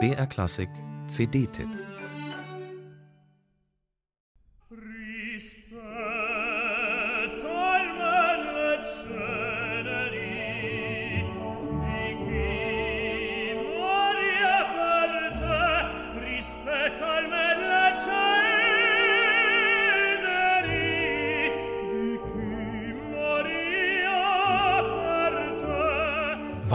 BR Klassik CD-Tipp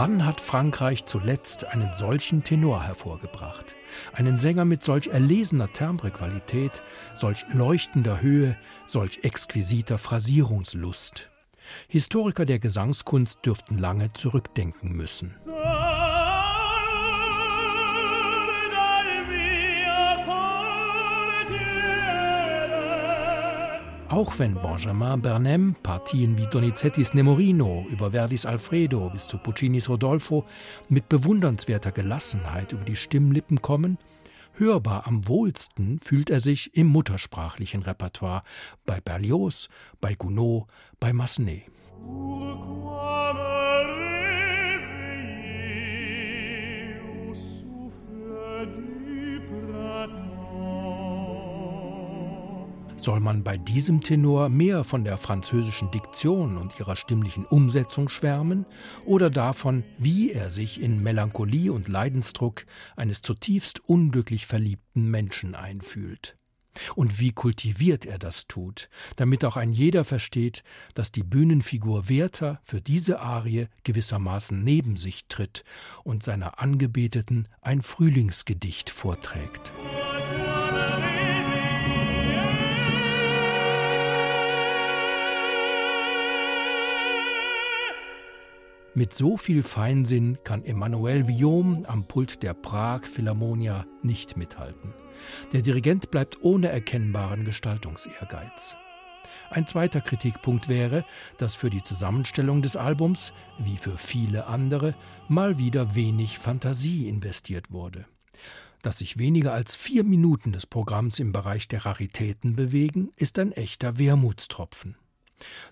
Wann hat Frankreich zuletzt einen solchen Tenor hervorgebracht? Einen Sänger mit solch erlesener Timbrequalität, solch leuchtender Höhe, solch exquisiter Phrasierungslust. Historiker der Gesangskunst dürften lange zurückdenken müssen. Auch wenn Benjamin Bernem Partien wie Donizettis Nemorino über Verdis Alfredo bis zu Puccinis Rodolfo mit bewundernswerter Gelassenheit über die Stimmlippen kommen, hörbar am wohlsten fühlt er sich im muttersprachlichen Repertoire bei Berlioz, bei Gounod, bei Massenet. Soll man bei diesem Tenor mehr von der französischen Diktion und ihrer stimmlichen Umsetzung schwärmen oder davon, wie er sich in Melancholie und Leidensdruck eines zutiefst unglücklich verliebten Menschen einfühlt? Und wie kultiviert er das tut, damit auch ein jeder versteht, dass die Bühnenfigur Werther für diese Arie gewissermaßen neben sich tritt und seiner Angebeteten ein Frühlingsgedicht vorträgt. Mit so viel Feinsinn kann Emmanuel Villaume am Pult der Prag Philharmonia nicht mithalten. Der Dirigent bleibt ohne erkennbaren Gestaltungsehrgeiz. Ein zweiter Kritikpunkt wäre, dass für die Zusammenstellung des Albums, wie für viele andere, mal wieder wenig Fantasie investiert wurde. Dass sich weniger als vier Minuten des Programms im Bereich der Raritäten bewegen, ist ein echter Wermutstropfen.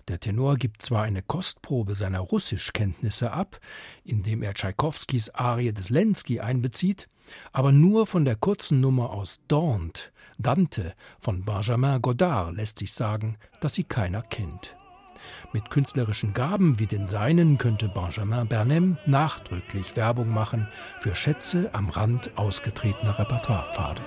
Der Tenor gibt zwar eine Kostprobe seiner Russischkenntnisse ab, indem er Tschaikowskis Arie des Lenski einbezieht, aber nur von der kurzen Nummer aus Daunt, Dante von Benjamin Godard lässt sich sagen, dass sie keiner kennt. Mit künstlerischen Gaben wie den seinen könnte Benjamin Bernem nachdrücklich Werbung machen für Schätze am Rand ausgetretener Repertoirepfade.